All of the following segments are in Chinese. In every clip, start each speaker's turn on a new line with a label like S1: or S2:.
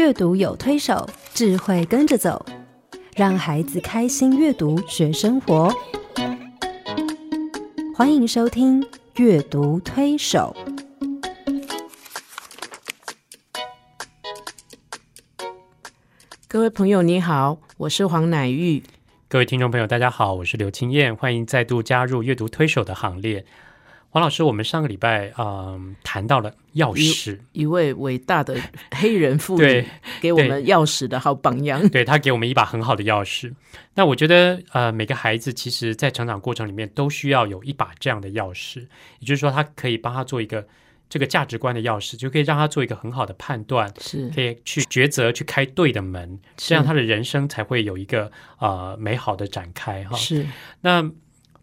S1: 阅读有推手，智慧跟着走，让孩子开心阅读学生活。欢迎收听《阅读推手》。
S2: 各位朋友，你好，我是黄乃玉。
S3: 各位听众朋友，大家好，我是刘青燕，欢迎再度加入阅读推手的行列。黄老师，我们上个礼拜嗯谈到了钥匙，
S2: 一位伟大的 黑人妇女
S3: 对
S2: 给我们钥匙的好榜样。
S3: 对他给我们一把很好的钥匙。那我觉得呃每个孩子其实在成长过程里面都需要有一把这样的钥匙，也就是说，他可以帮他做一个这个价值观的钥匙，就可以让他做一个很好的判断，
S2: 是
S3: 可以去抉择，去开对的门，这样他的人生才会有一个呃美好的展开哈。
S2: 是，
S3: 那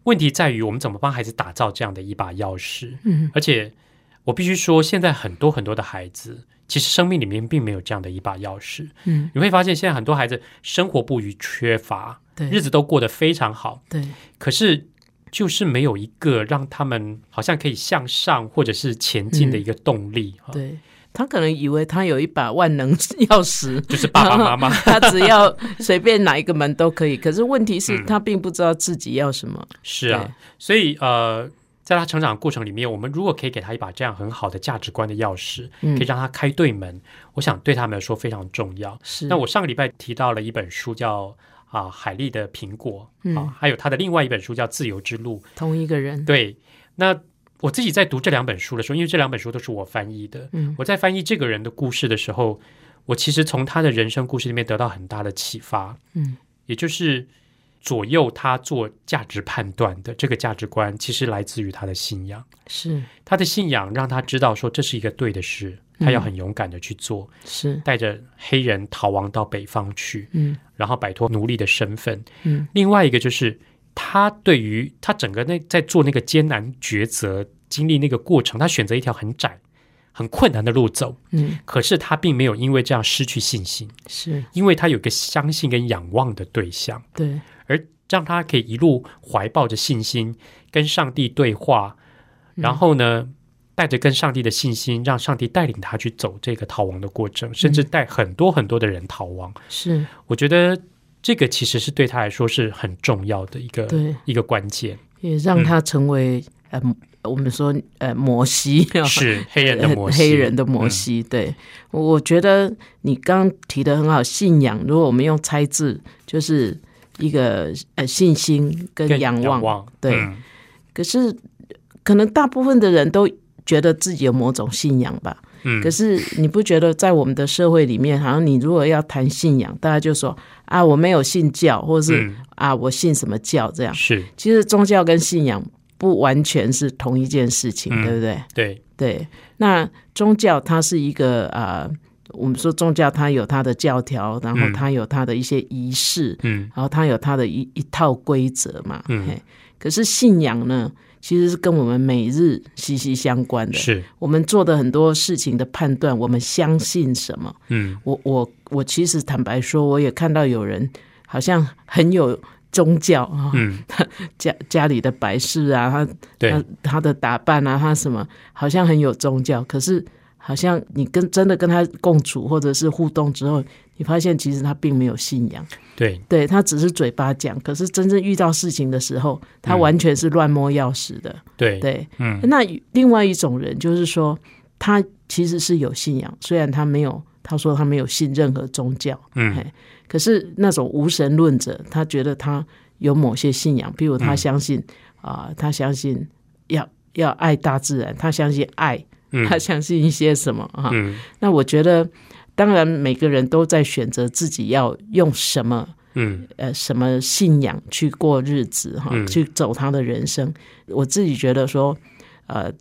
S3: 问题在于我们怎么帮孩子打造这样的一把钥匙？
S2: 嗯，
S3: 而且我必须说，现在很多很多的孩子，其实生命里面并没有这样的一把钥匙。
S2: 嗯，
S3: 你会发现，现在很多孩子生活不虞缺乏，
S2: 对，
S3: 日子都过得非常好，
S2: 对，
S3: 可是就是没有一个让他们好像可以向上或者是前进的一个动力。
S2: 对。他可能以为他有一把万能钥匙，
S3: 就是爸爸妈妈，
S2: 他只要随便哪一个门都可以。可是问题是
S3: 嗯
S2: 他并不知道自己要什么。
S3: 是啊，所以呃，在他成长过程里面，我们如果可以给他一把这样很好的价值观的钥匙，
S2: 嗯
S3: 可以让他开对门，我想对他们来说非常重要。
S2: 是，
S3: 那我上个礼拜提到了一本书叫啊海莉的苹果
S2: 嗯
S3: 啊，还有他的另外一本书叫自由之路。
S2: 同一个人，
S3: 对，那我自己在读这两本书的时候，因为这两本书都是我翻译的，
S2: 嗯
S3: 我在翻译这个人的故事的时候，我其实从他的人生故事里面得到很大的启发。
S2: 嗯，
S3: 也就是左右他做价值判断的这个价值观，其实来自于他的信仰。
S2: 是
S3: 他的信仰让他知道说这是一个对的事，他要很勇敢的去做，
S2: 是，
S3: 带着黑人逃亡到北方去，
S2: 嗯
S3: 然后摆脱奴隶的身份。
S2: 嗯
S3: 另外一个就是他对于他整个那在做那个艰难抉择、经历那个过程，他选择一条很窄、很困难的路走，
S2: 嗯，
S3: 可是他并没有因为这样失去信心，
S2: 是。
S3: 因为他有一个相信跟仰望的对象。
S2: 对，
S3: 而让他可以一路怀抱着信心跟上帝对话，然后呢，带着跟上帝的信心，让上帝带领他去走这个逃亡的过程，甚至带很多很多的人逃亡。
S2: 是。
S3: 我觉得这个其实是对他来说是很重要的一个
S2: 对，
S3: 一个关键，
S2: 也让他成为、呃，我们说呃摩西
S3: 是 黑人的摩西，
S2: 黑人的摩西。对，我觉得你刚刚提的很好，信仰。如果我们用猜字，就是一个呃信心跟
S3: 跟
S2: 仰望。
S3: 望，
S2: 对
S3: 嗯
S2: 可是可能大部分的人都觉得自己有某种信仰吧。
S3: 嗯。
S2: 可是你不觉得在我们的社会里面，好像你如果要谈信仰，大家就说啊我没有信教，或者是、
S3: 嗯。
S2: 啊我信什么教这样。
S3: 是。
S2: 其实宗教跟信仰不完全是同一件事情，
S3: 嗯。
S2: 对不对？
S3: 对，
S2: 对，那宗教它是一个呃，我们说宗教它有它的教条，然后
S3: 嗯。
S2: 它有它的一些仪式，
S3: 嗯。
S2: 然后它有它的一一套规则嘛。
S3: 嗯，
S2: 可是信仰呢，其实是跟我们每日息息相关的。
S3: 是，
S2: 我们做的很多事情的判断，我们相信什么？
S3: 嗯
S2: 我我我其实坦白说，我也看到有人好像很有宗教啊，
S3: 嗯，
S2: 家家里的摆饰啊，他，他的打扮啊，他什么好像很有宗教，可是好像你跟真的跟他共处或者是互动之后，你发现其实他并没有信仰，
S3: 对，
S2: 对他只是嘴巴讲，可是真正遇到事情的时候，他
S3: 嗯。
S2: 完全是乱摸钥匙的。
S3: 对，
S2: 对，
S3: 嗯。
S2: 那另外一种人就是说，他其实是有信仰，虽然他没有，他说他没有信任何宗教，
S3: 嗯。
S2: 可是那种无神论者，他觉得他有某些信仰，比如他
S3: 嗯。
S2: 相信啊、他相信要要爱大自然，他相信爱，
S3: 嗯。
S2: 他相信一些什么啊？
S3: 嗯。
S2: 那我觉得，当然每个人都在选择自己要用什么
S3: 嗯
S2: 呃什么信仰去过日子哈，
S3: 嗯
S2: 去走他的人生。我自己觉得说，呃，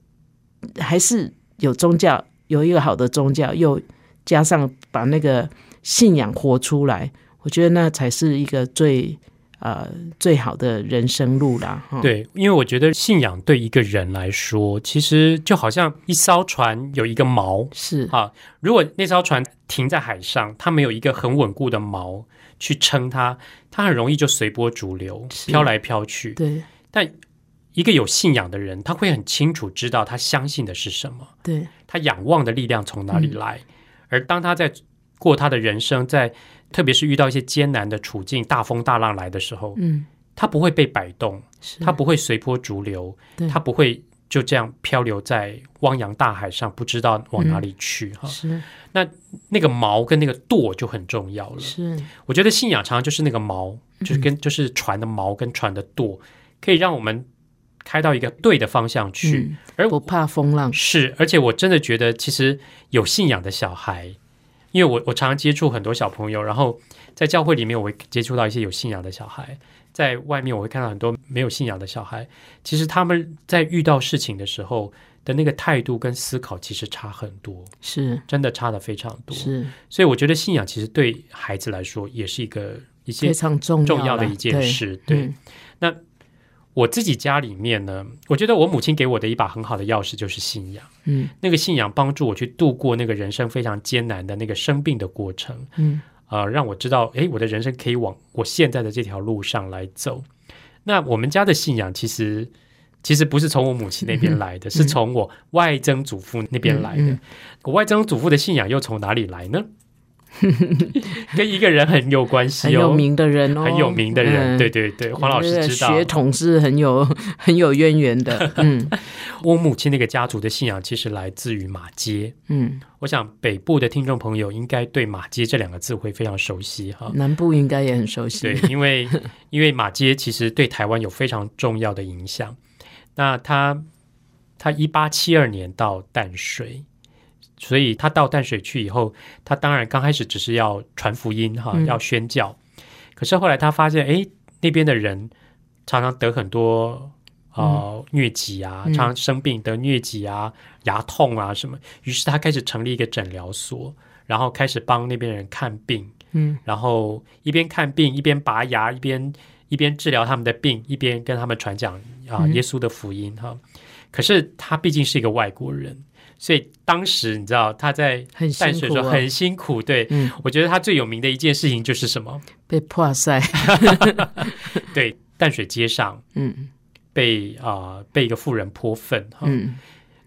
S2: 还是有宗教，有一个好的宗教，又加上把那个信仰活出来，我觉得那才是一个最呃最好的人生路啦。哈，
S3: 对，因为我觉得信仰对一个人来说，其实就好像一艘船有一个锚
S2: 是。
S3: 啊，如果那艘船停在海上，它没有一个很稳固的锚去撑它，它很容易就随波逐流，飘来飘去。
S2: 对。
S3: 但一个有信仰的人，他会很清楚知道他相信的是什么，
S2: 对。
S3: 他仰望的力量从哪里
S2: 嗯。
S3: 来，而当他在过他的人生，在特别是遇到一些艰难的处境、大风大浪来的时候，
S2: 嗯，
S3: 他不会被摆动，
S2: 是。
S3: 他不会随波逐流，
S2: 对。
S3: 他不会就这样漂流在汪洋大海上，不知道往哪里去哈。
S2: 是。
S3: 那那个锚跟那个舵就很重要了。
S2: 是。
S3: 我觉得信仰常常就是那个锚，
S2: 嗯。
S3: 就是跟、就是船的锚跟船的舵，可以让我们开到一个对的方向去。
S2: 嗯。
S3: 而
S2: 不怕风浪，
S3: 是，而且我真的觉得，其实有信仰的小孩，因为我我常常接触很多小朋友，然后在教会里面我会接触到一些有信仰的小孩，在外面我会看到很多没有信仰的小孩。其实他们在遇到事情的时候的那个态度跟思考，其实差很多，
S2: 是
S3: 真的差的非常多。
S2: 是
S3: 所以我觉得信仰其实对孩子来说也是一个一些
S2: 非常重要
S3: 的一件事。对，
S2: 嗯
S3: 我自己家里面呢，我觉得我母亲给我的一把很好的钥匙就是信仰。
S2: 嗯
S3: 那个信仰帮助我去度过那个人生非常艰难的那个生病的过程，
S2: 嗯
S3: 呃，让我知道，诶，我的人生可以往我现在的这条路上来走。那我们家的信仰其实其实不是从我母亲那边来的，是从我外曾祖父那边来的。
S2: 嗯嗯
S3: 我外曾祖父的信仰又从哪里来呢？跟一个人很有关系哦，
S2: 很有名的人哦，
S3: 很有名的人，
S2: 嗯
S3: 对对对，黄老师知道。
S2: 血统是很有 很有渊源的，嗯
S3: 我母亲那个家族的信仰其实来自于马街。
S2: 嗯，
S3: 我想北部的听众朋友应该对马街这两个字会非常熟悉哈。
S2: 南部应该也很熟悉，
S3: 对，因为因为马街其实对台湾有非常重要的影响。那他他一八七二年到淡水，所以他到淡水去以后，他当然刚开始只是要传福音哈，
S2: 嗯
S3: 要宣教。可是后来他发现，哎，那边的人常常得很多呃、疟疾啊，
S2: 嗯
S3: 常常生病得疟疾啊、牙痛啊什么。于是他开始成立一个诊疗所，然后开始帮那边人看病。
S2: 嗯
S3: 然后一边看病一边拔牙，一边一边治疗他们的病，一边跟他们传讲啊、
S2: 嗯
S3: 耶稣的福音哈。可是他毕竟是一个外国人，所以当时你知道他在淡水的时候
S2: 辛苦啊，
S3: 很辛苦。对、
S2: 嗯，
S3: 我觉得他最有名的一件事情就是什么？
S2: 被破塞，
S3: 对，淡水街上
S2: 嗯
S3: 被啊、被一个妇人泼粪哈。
S2: 嗯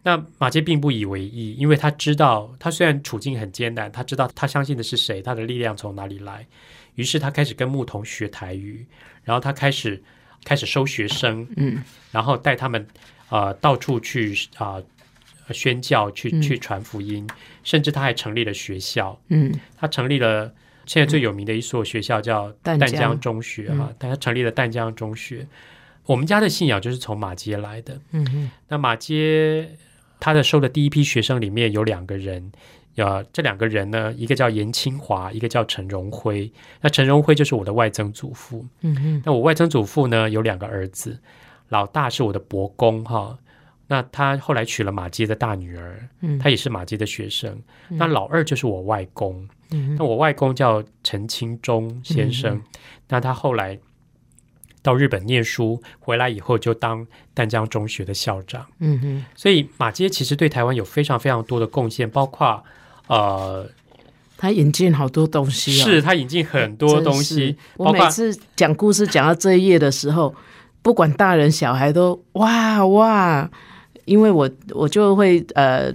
S3: 那马杰并不以为意，因为他知道他虽然处境很艰难，他知道他相信的是谁，他的力量从哪里来。于是他开始跟牧童学台语，然后他开始开始收学生，
S2: 嗯
S3: 然后带他们呃到处去啊、宣教，去
S2: 嗯
S3: 去传福音，甚至他还成立了学校。
S2: 嗯
S3: 他成立了现在最有名的一所学校叫
S2: 淡江
S3: 中学哈，他成立了淡江中学。我们家的信仰就是从马街来的。
S2: 嗯嗯
S3: 那马街他的收的第一批学生里面有两个人，呃，这两个人呢，一个叫严清华，一个叫陈荣辉。那陈荣辉就是我的外曾祖父。
S2: 嗯嗯
S3: 那我外曾祖父呢有两个儿子，老大是我的伯公哈。那他后来娶了马街的大女儿，
S2: 嗯，
S3: 他也是马街的学生。那老二就是我外公，
S2: 嗯
S3: 那我外公叫陈清忠先生，那他后来到日本念书，回来以后就当淡江中学的校长。
S2: 嗯哼，
S3: 所以马街其实对台湾有非常非常多的贡献，包括呃，
S2: 他引进好多东西哦，
S3: 是他引进很多东西，
S2: 我每次讲故事讲到这一页的时候，不管大人小孩都哇哇，因为我我就会呃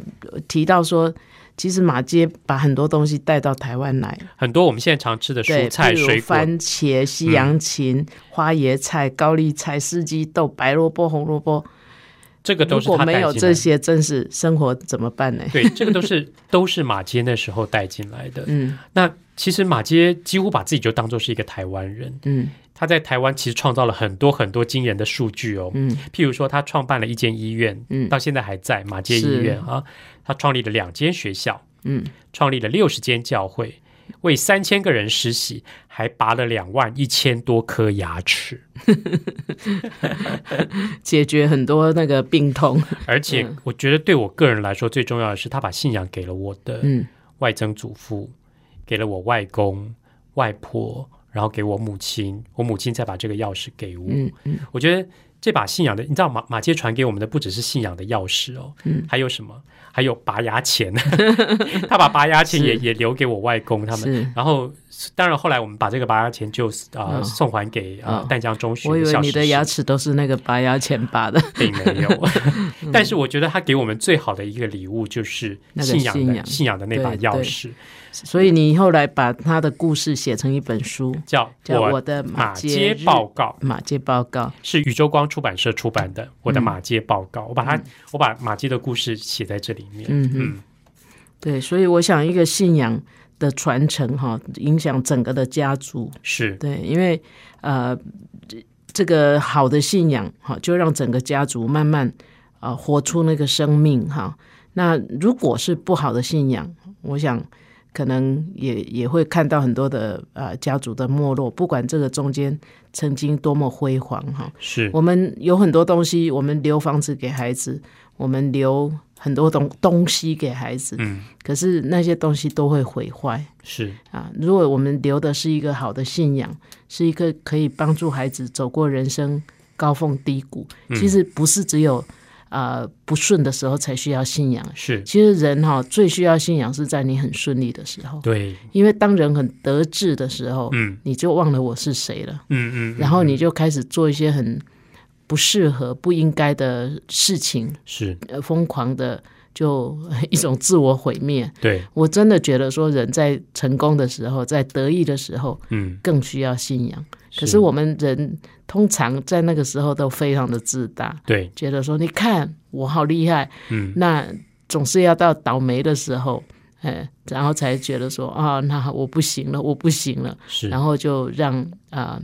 S2: 提到说，其实马街把很多东西带到台湾来，
S3: 很多我们现在常吃的，蔬菜水果，
S2: 番茄、西洋芹、花椰菜、高丽菜、四季豆、白萝卜、红萝卜。
S3: 这个都是
S2: 如果没
S3: 他带进来的。
S2: 有这些，真是生活怎么办呢？
S3: 对，这个都是 都是马街那时候带进来的。
S2: 嗯
S3: 那其实马街几乎把自己就当做是一个台湾人，
S2: 嗯。
S3: 他在台湾其实创造了很多很多惊人的数据哦。
S2: 嗯。
S3: 譬如说，他创办了一间医院，
S2: 嗯。
S3: 到现在还在马街医院啊。他创立了两间学校，
S2: 嗯，
S3: 创立了六十间教会，为三千个人实习，还拔了两万一千多颗牙齿。
S2: 解决很多那个病痛。
S3: 而且，我觉得对我个人来说，最重要的是，他把信仰给了我的
S2: 嗯。
S3: 外曾祖父，给了我外公、外婆，然后给我母亲，我母亲再把这个钥匙给我。
S2: 嗯嗯。
S3: 我觉得这把信仰的，你知道马马街传给我们的不只是信仰的钥匙哦，
S2: 嗯。
S3: 还有什么？还有拔牙钱，他把拔牙钱也也留给我外公他们。然后，当然后来我们把这个拔牙钱就啊、
S2: 嗯。
S3: 送还给啊、
S2: 嗯。
S3: 淡江中学
S2: 我以为你的牙齿都是那个拔牙钱拔的，
S3: 并没有，但是我觉得他给我们最好的一个礼物就是信仰的
S2: 信仰。
S3: 信仰的那把
S2: 对对。
S3: 钥匙，
S2: 所以你后来把他的故事写成一本书，
S3: 叫
S2: 叫
S3: 我
S2: 我的
S3: 马
S2: 街
S3: 街报告。
S2: 马街报告。
S3: 是宇宙光出版社出版的《我的
S2: 嗯
S3: 马街报告》，我把它我把马街的故事写在这里面。
S2: 嗯哼
S3: 嗯，
S2: 对，所以我想一个信仰的传承哈，影响整个的家族。
S3: 是
S2: 对，因为呃，这这个好的信仰哈，就让整个家族慢慢啊、呃活出那个生命哈。那如果是不好的信仰，我想可能也也会看到很多的呃家族的没落，不管这个中间曾经多么辉煌哈。
S3: 是
S2: 我们有很多东西，我们留房子给孩子，我们留很多东东西给孩子，
S3: 嗯
S2: 可是那些东西都会毁坏。
S3: 是
S2: 啊，如果我们留的是一个好的信仰，是一个可以帮助孩子走过人生高峰低谷，
S3: 嗯
S2: 其实不是只有呃不顺的时候才需要信仰。
S3: 是，
S2: 其实人哈、最需要信仰是在你很顺利的时候，
S3: 对，
S2: 因为当人很得志的时候，
S3: 嗯。
S2: 你就忘了我是谁了，
S3: 嗯嗯，
S2: 然后
S3: 嗯。
S2: 你就开始做一些很不适合、不应该的事情，
S3: 是。
S2: 呃，疯狂的就一种自我毁灭。
S3: 对，
S2: 我真的觉得说，人在成功的时候，在得意的时候，
S3: 嗯，
S2: 更需要信仰。可是我们人通常在那个时候都非常的自大，
S3: 对，
S2: 觉得说你看我好厉害，
S3: 嗯。
S2: 那总是要到倒霉的时候，哎，然后才觉得说啊，那我不行了，我不行了，
S3: 是，
S2: 然后就让啊、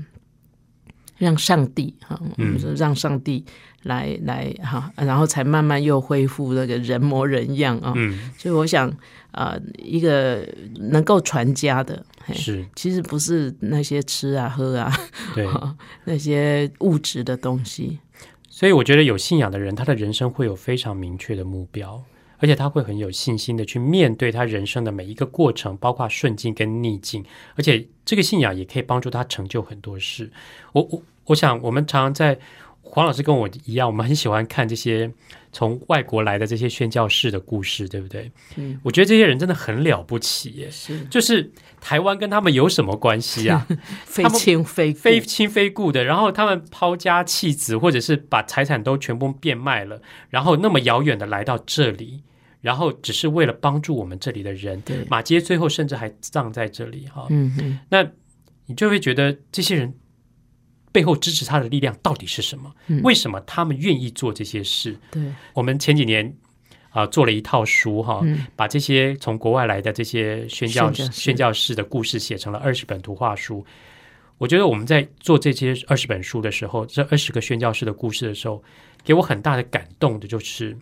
S2: 让上帝哈，我
S3: 嗯
S2: 们说让上帝来来哈，然后才慢慢又恢复那个人模人样啊。
S3: 嗯。
S2: 所以我想啊、一个能够传家的，嘿
S3: 是。
S2: 其实不是那些吃啊喝啊
S3: 对，
S2: 那些物质的东西，
S3: 所以我觉得有信仰的人，他的人生会有非常明确的目标，而且他会很有信心的去面对他人生的每一个过程，包括顺境跟逆境，而且这个信仰也可以帮助他成就很多事。我我我想，我们常常在黄老师跟我一样，我们很喜欢看这些从外国来的这些宣教士的故事，对不对？
S2: 嗯，
S3: 我觉得这些人真的很了不起耶。
S2: 是
S3: 就是台湾跟他们有什么关系啊？
S2: 非亲非故
S3: 非亲非故的，然后他们抛家弃子，或者是把财产都全部变卖了，然后那么遥远的来到这里，然后只是为了帮助我们这里的人。
S2: 对，
S3: 马街最后甚至还葬在这里哈，
S2: 嗯嗯，
S3: 那你就会觉得这些人背后支持他的力量到底是什么？
S2: 嗯
S3: 为什么他们愿意做这些事？
S2: 对，
S3: 我们前几年啊、做了一套书哈，
S2: 嗯
S3: 把这些从国外来的这些宣教
S2: 宣教士
S3: 宣教士的故事写成了二十本图画书。我觉得我们在做这些二十本书的时候，这二十个宣教士的故事的时候，给我很大的感动的就是，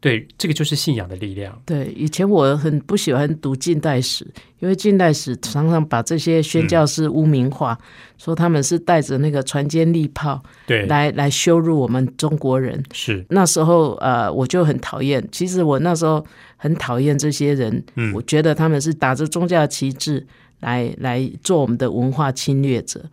S3: 对，这个就是信仰的力量。
S2: 对，以前我很不喜欢读近代史，因为近代史常常把这些宣教士污名化，说他们是带着那个船坚利炮
S3: 对，
S2: 来来羞辱我们中国人。
S3: 是，
S2: 那时候呃，我就很讨厌。其实我那时候很讨厌这些人，
S3: 嗯
S2: 我觉得他们是打着宗教旗帜来来做我们的文化侵略者。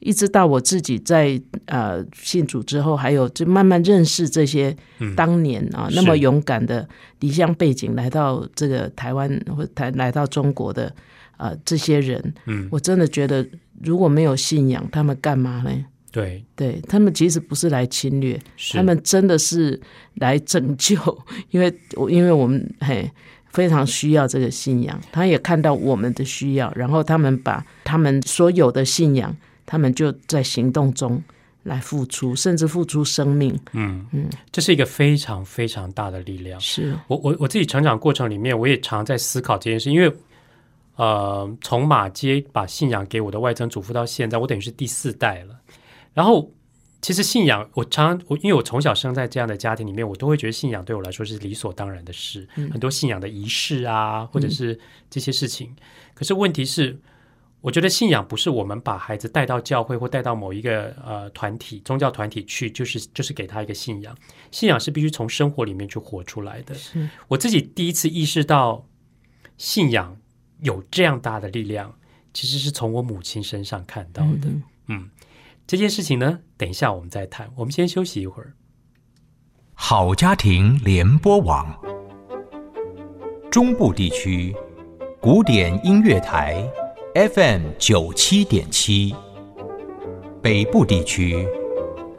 S2: 一直到我自己在呃信主之后，还有就慢慢认识这些
S3: 嗯
S2: 当年啊、
S3: 是
S2: 那么勇敢的离乡背景来到这个台湾或台来到中国的呃这些人，
S3: 嗯，
S2: 我真的觉得如果没有信仰，他们干嘛呢？
S3: 对，
S2: 对他们其实不是来侵略，他们真的是来拯救，因为我因为我们嘿非常需要这个信仰，他也看到我们的需要，然后他们把他们所有的信仰，他们就在行动中来付出，甚至付出生命。
S3: 嗯
S2: 嗯，
S3: 这是一个非常非常大的力量。
S2: 是，
S3: 我我我自己成长过程里面，我也常在思考这件事，因为呃，从马街把信仰给我的外曾祖父到现在，我等于是第四代了。然后，其实信仰，我常常我因为我从小生在这样的家庭里面，我都会觉得信仰对我来说是理所当然的事，很多信仰的仪式啊，或者是这些事情。可是问题是，我觉得信仰不是我们把孩子带到教会或带到某一个呃团体、宗教团体去，就是就是给他一个信仰。信仰是必须从生活里面去活出来的。
S2: 是
S3: 我自己第一次意识到信仰有这样大的力量，其实是从我母亲身上看到的。
S2: 嗯
S3: 嗯，这件事情呢，等一下我们再谈。我们先休息一会儿。
S4: 好家庭联播网，中部地区古典音乐台 FM 九七点七，北部地区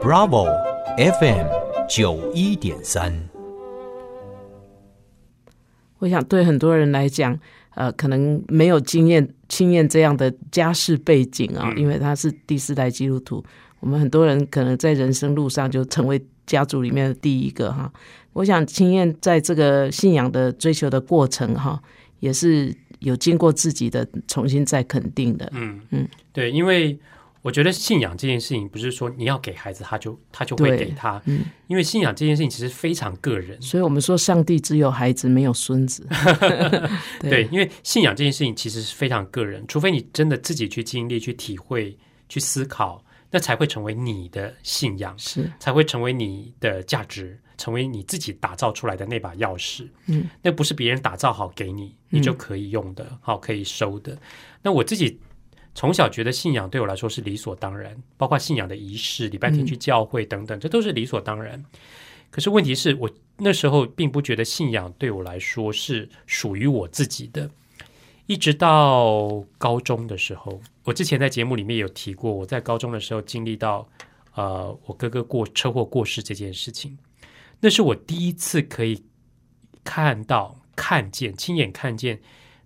S4: Bravo FM 九一点三。
S2: 我想对很多人来讲，呃，可能没有经验、经验这样的家世背景啊，因为他是第四代基督徒。我们很多人可能在人生路上就成为家族里面的第一个哈。我想青燕在这个信仰的追求的过程哈，也是有经过自己的重新再肯定的。
S3: 嗯嗯，对，因为我觉得信仰这件事情不是说你要给孩子他就他就会给他，嗯，因为信仰这件事情其实非常个人。
S2: 所以我们说上帝只有孩子没有孙子。
S3: 对，因为信仰这件事情其实是非常个人，除非你真的自己去经历、去体会、去思考。那才会成为你的信仰，
S2: 是
S3: 才会成为你的价值，成为你自己打造出来的那把钥匙。
S2: 嗯，
S3: 那不是别人打造好给你，你就可以用的，好可以收的。那我自己从小觉得信仰对我来说是理所当然，包括信仰的仪式、礼拜天去教会等等，这都是理所当然。可是问题是我那时候并不觉得信仰对我来说是属于我自己的。一直到高中的时候，我之前在节目里面有提过，我在高中的时候经历到，呃，我哥哥过车祸过世这件事情，那是我第一次可以看到、看见、亲眼看见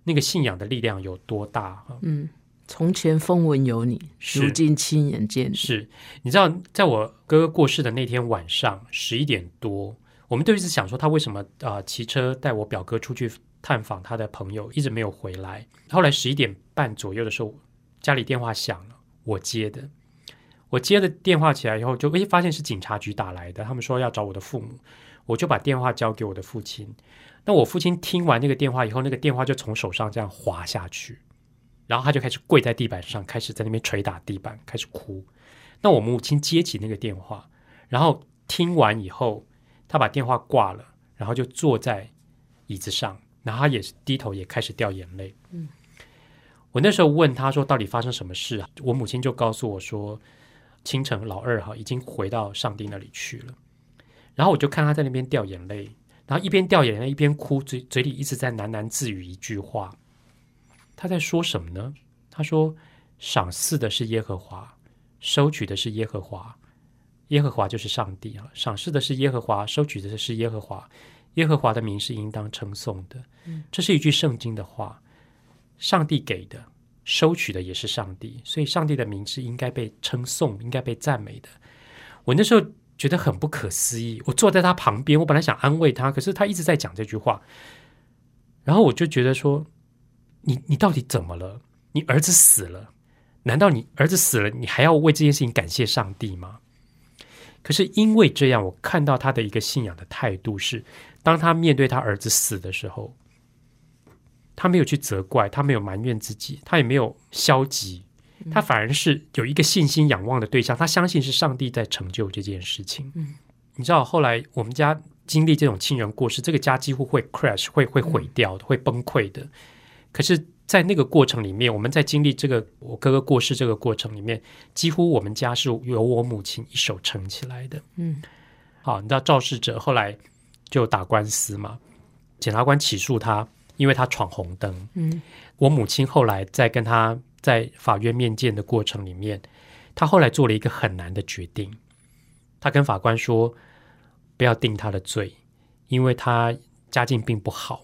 S3: 那个信仰的力量有多大。
S2: 嗯，从前风闻有你，如今亲眼见。
S3: 是，你知道，在我哥哥过世的那天晚上十一点多，我们都一直想说他为什么啊骑车带我表哥出去。探访他的朋友一直没有回来。后来十一点半左右的时候，家里电话响了，我接的。我接了电话起来以后，就诶发现是警察局打来的，他们说要找我的父母。我就把电话交给我的父亲。那我父亲听完那个电话以后，那个电话就从手上这样滑下去，然后他就开始跪在地板上，开始在那边捶打地板，开始哭。那我母亲接起那个电话，然后听完以后，他把电话挂了，然后就坐在椅子上。然后他也是低头，也开始掉眼泪。
S2: 嗯，
S3: 我那时候问他说：“到底发生什么事啊？”我母亲就告诉我说：“清晨老二哈已经回到上帝那里去了。”然后我就看他在那边掉眼泪，然后一边掉眼泪一边哭，嘴嘴里一直在喃喃自语一句话。他在说什么呢？他说：“赏赐的是耶和华，收取的是耶和华。耶和华就是上帝啊！赏赐的是耶和华，收取的是耶和华。”耶和华的名是应当称颂的，这是一句圣经的话。上帝给的，收取的也是上帝，所以上帝的名是应该被称颂、应该被赞美的。我那时候觉得很不可思议，我坐在他旁边，我本来想安慰他，可是他一直在讲这句话，然后我就觉得说：“你你到底怎么了？你儿子死了，难道你儿子死了，你还要为这件事情感谢上帝吗？”可是因为这样，我看到他的一个信仰的态度是。当他面对他儿子死的时候，他没有去责怪，他没有埋怨自己，他也没有消极，他反而是有一个信心仰望的对象，他相信是上帝在成就这件事情。
S2: 嗯，
S3: 你知道后来我们家经历这种亲人过世，这个家几乎会 crash，会会毁掉的，会崩溃的。可是，在那个过程里面，我们在经历这个我哥哥过世这个过程里面，几乎我们家是由我母亲一手撑起来的。
S2: 嗯，
S3: 好，你知道肇事者后来。就打官司嘛，检察官起诉他，因为他闯红灯。
S2: 嗯，
S3: 我母亲后来在跟他在法院面见的过程里面，他后来做了一个很难的决定。他跟法官说，不要定他的罪，因为他家境并不好，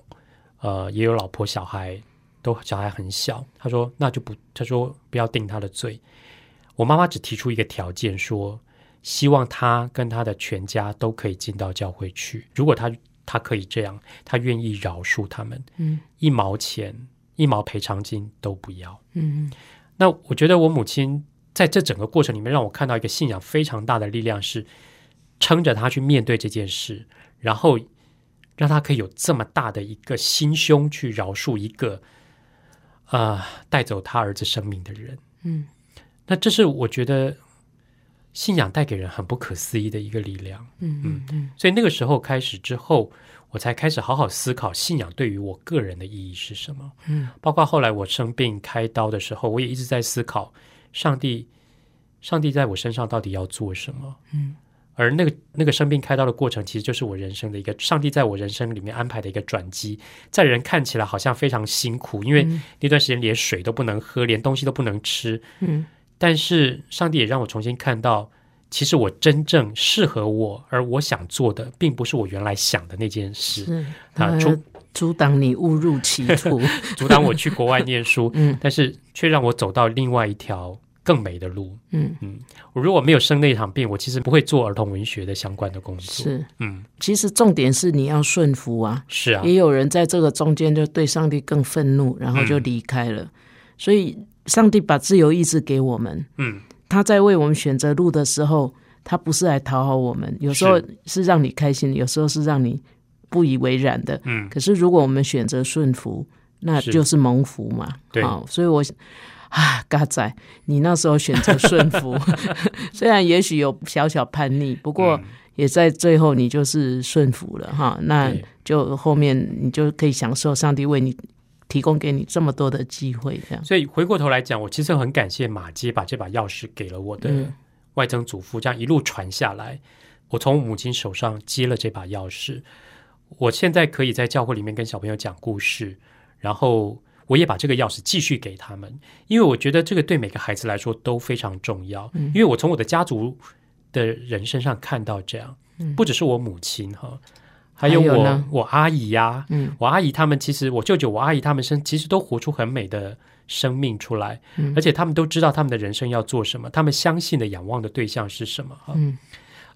S3: 呃，也有老婆小孩，都小孩很小。他说那就不，他说不要定他的罪。我妈妈只提出一个条件说。希望他跟他的全家都可以进到教会去。如果他他可以这样，他愿意饶恕他们，
S2: 嗯，
S3: 一毛钱、一毛赔偿金都不要。
S2: 嗯，
S3: 那我觉得我母亲在这整个过程里面，让我看到一个信仰非常大的力量，是撑着他去面对这件事，然后让他可以有这么大的一个心胸去饶恕一个啊带走他儿子生命的人。
S2: 嗯，
S3: 那这是我觉得。信仰带给人很不可思议的一个力量，
S2: 嗯嗯嗯，
S3: 所以那个时候开始之后，我才开始好好思考信仰对于我个人的意义是什么。
S2: 嗯，
S3: 包括后来我生病开刀的时候，我也一直在思考，上帝上帝在我身上到底要做什么？嗯，而那个那个生病开刀的过程，其实就是我人生的一个上帝在我人生里面安排的一个转机。在人看起来好像非常辛苦，因为那段时间连水都不能喝，连东西都不能吃。
S2: 嗯，
S3: 但是上帝也让我重新看到，其实我真正适合我，而我想做的，并不是我原来想的那件事。
S2: 是
S3: 啊
S2: 他
S3: 除
S2: 阻挡你误入歧途。
S3: 阻挡我去国外念书，
S2: 嗯
S3: 但是却让我走到另外一条更美的路。
S2: 嗯。
S3: 嗯，我如果没有生那一场病，我其实不会做儿童文学的相关的工作。，
S2: 是，
S3: 嗯，
S2: 其实重点是你要顺服啊。
S3: 是啊，
S2: 也有人在这个中间就对上帝更愤怒，然后就离开了。所以，上帝把自由意志给我们，
S3: 嗯，
S2: 他在为我们选择路的时候，他不是来讨好我们，有时候是。让你开心，有时候是让你不以为然的。
S3: 嗯，
S2: 可是如果我们选择顺服，那就是蒙福嘛。
S3: 对。
S2: 好，所以我啊，嘎仔，你那时候选择顺服，虽然也许有小小叛逆，不过
S3: 嗯
S2: 也在最后你就是顺服了哈。那就后面你就可以享受上帝为你提供给你这么多的机会，这样。
S3: 所以回过头来讲，我其实很感谢马街把这把钥匙给了我的
S2: 嗯
S3: 外曾祖父，这样一路传下来，我从母亲手上接了这把钥匙，我现在可以在教会里面跟小朋友讲故事，然后我也把这个钥匙继续给他们，因为我觉得这个对每个孩子来说都非常重要，因为我从我的家族的人身上看到这样，不只是我母亲哈。还有我我阿姨呀、
S2: 嗯。
S3: 我阿姨他们其实我舅舅我阿姨他们生其实都活出很美的生命出来，而且他们都知道他们的人生要做什么，他们相信的仰望的对象是什么哈。
S2: 嗯。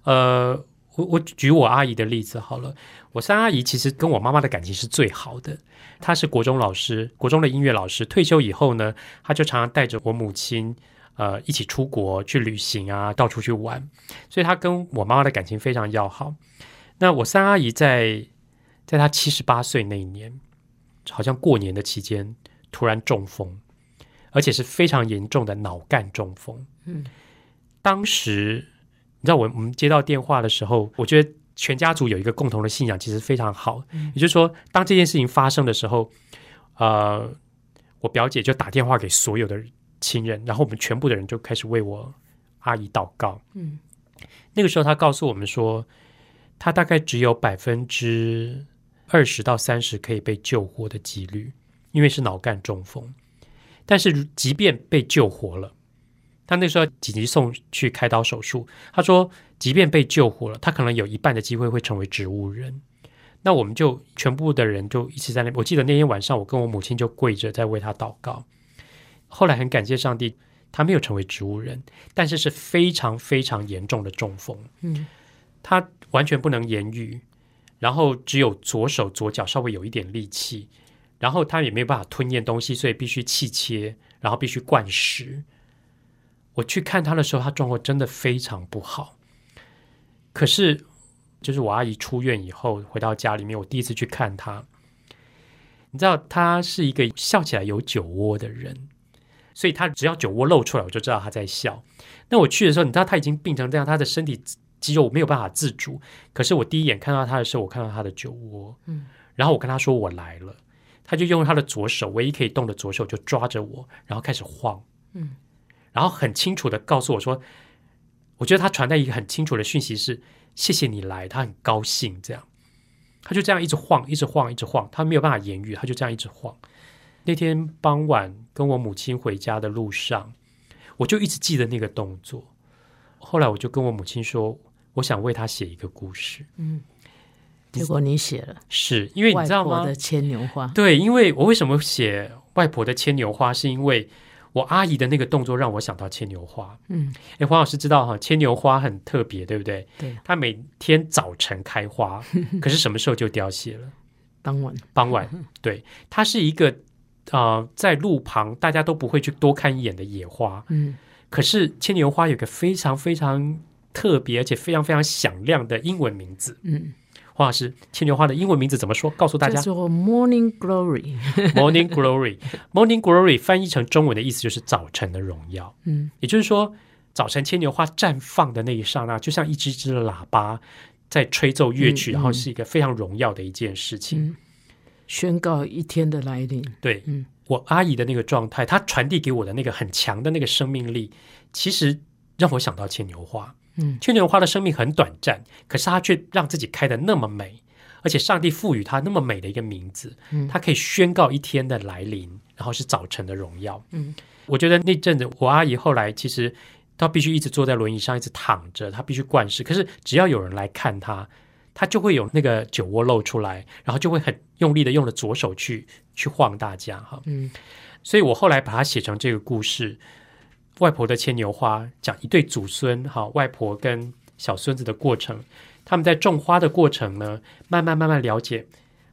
S3: 呃，我我举我阿姨的例子好了，我三阿姨其实跟我妈妈的感情是最好的。她是国中老师，国中的音乐老师。退休以后呢，她就常常带着我母亲，呃，一起出国去旅行啊，到处去玩。所以她跟我妈妈的感情非常要好。那我三阿姨在在她七十八岁那一年，好像过年的期间突然中风，而且是非常严重的脑干中风。
S2: 嗯，
S3: 当时你知道我我们接到电话的时候，我觉得全家族有一个共同的信仰，其实非常好。也就是说，当这件事情发生的时候，呃，我表姐就打电话给所有的亲人，然后我们全部的人就开始为我阿姨祷告。
S2: 嗯，
S3: 那个时候她告诉我们说，她大概只有百分之二十到三十可以被救活的几率，因为是脑干中风。但是即便被救活了，他那时候紧急送去开刀手术。他说，即便被救活了，他可能有一半的机会会成为植物人。那我们就全部的人就一起在那。我记得那天晚上，我跟我母亲就跪着在为他祷告。后来很感谢上帝，他没有成为植物人，但是是非常非常严重的中风。
S2: 嗯，
S3: 他完全不能言语，然后只有左手左脚稍微有一点力气，然后他也没有办法吞咽东西，所以必须气切，然后必须灌食。我去看他的时候，他状况真的非常不好。可是，就是我阿姨出院以后回到家里面，我第一次去看他。你知道，他是一个笑起来有酒窝的人，所以他只要酒窝露出来，我就知道他在笑。那我去的时候，你知道他已经病成这样，他的身体肌肉没有办法自主。可是我第一眼看到他的时候，我看到他的酒窝，
S2: 嗯，
S3: 然后我跟他说我来了，他就用他的左手，唯一可以动的左手就抓着我，然后开始晃，
S2: 嗯，
S3: 然后很清楚的告诉我说，我觉得他传达一个很清楚的讯息是谢谢你来，他很高兴这样。他就这样一直晃，一直晃，一直晃，他没有办法言语，他就这样一直晃。那天傍晚跟我母亲回家的路上，我就一直记得那个动作。后来我就跟我母亲说，我想为他写一个故事，嗯
S2: 结果你写了
S3: 是因为你知道吗
S2: 婆的？牵牛花，
S3: 对，因为我为什么写外婆的牵牛花，是因为我阿姨的那个动作让我想到牵牛花。
S2: 嗯，
S3: 哎，黄老师知道哈，牵牛花很特别，对不对？
S2: 对，
S3: 它每天早晨开花，可是什么时候就凋谢了？
S2: 当晚
S3: 傍晚，对，它是一个啊、呃在路旁大家都不会去多看一眼的野花。
S2: 嗯，
S3: 可是牵牛花有个非常非常特别而且非常非常响亮的英文名字。
S2: 嗯，
S3: 黄老师，牵牛花的英文名字怎么说？告诉大家
S2: 叫做 Morning
S3: Glory，，Morning Glory。Morning Glory 翻译成中文的意思就是早晨的荣耀。
S2: 嗯，
S3: 也就是说，早晨牵牛花绽放的那一刹那，就像一只只的喇叭在吹奏乐曲，
S2: 嗯
S3: 然后是一个非常荣耀的一件事情。
S2: 嗯宣告一天的来临。
S3: 对，
S2: 嗯
S3: 我阿姨的那个状态，她传递给我的那个很强的那个生命力，其实让我想到牵牛花。
S2: 嗯，
S3: 牵牛花的生命很短暂，可是它却让自己开的那么美，而且上帝赋予它那么美的一个名字，
S2: 嗯
S3: 它可以宣告一天的来临，然后是早晨的荣耀。
S2: 嗯，
S3: 我觉得那阵子我阿姨后来其实她必须一直坐在轮椅上，一直躺着，她必须灌食。可是只要有人来看她，她就会有那个酒窝露出来，然后就会很用力的用了左手去去晃大家哈。
S2: 嗯，
S3: 所以我后来把它写成这个故事。外婆的牵牛花讲一对祖孙哈，外婆跟小孙子的过程，他们在种花的过程呢，慢慢慢慢了解